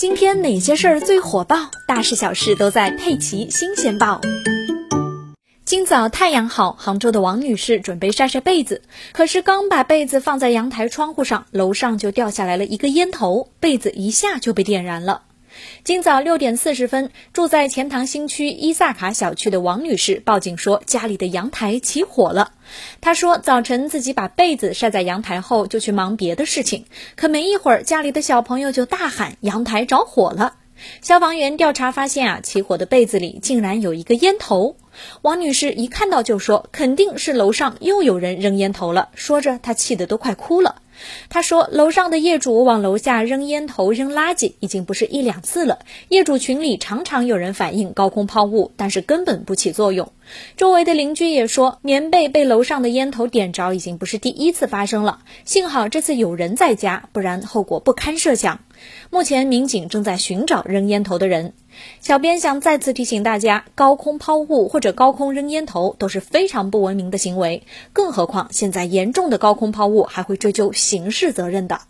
今天哪些事儿最火爆？大事小事都在《佩奇新鲜报》。今早太阳好，杭州的王女士准备晒晒被子，可是刚把被子放在阳台窗户上，楼上就掉下来了一个烟头，被子一下就被点燃了。今早六点四十分，住在钱塘新区伊萨卡小区的王女士报警说，家里的阳台起火了。她说，早晨自己把被子晒在阳台后，就去忙别的事情，可没一会儿，家里的小朋友就大喊阳台着火了。消防员调查发现啊，起火的被子里竟然有一个烟头。王女士一看到就说，肯定是楼上又有人扔烟头了。说着，她气得都快哭了。她说：“楼上的业主往楼下扔烟头、扔垃圾，已经不是一两次了。业主群里常常有人反映高空抛物，但是根本不起作用。周围的邻居也说，棉被被楼上的烟头点着，已经不是第一次发生了。幸好这次有人在家，不然后果不堪设想。目前民警正在寻找扔烟头的人。小编想再次提醒大家，高空抛物或者高空扔烟头都是非常不文明的行为，更何况现在严重的高空抛物还会追究。”刑事责任的。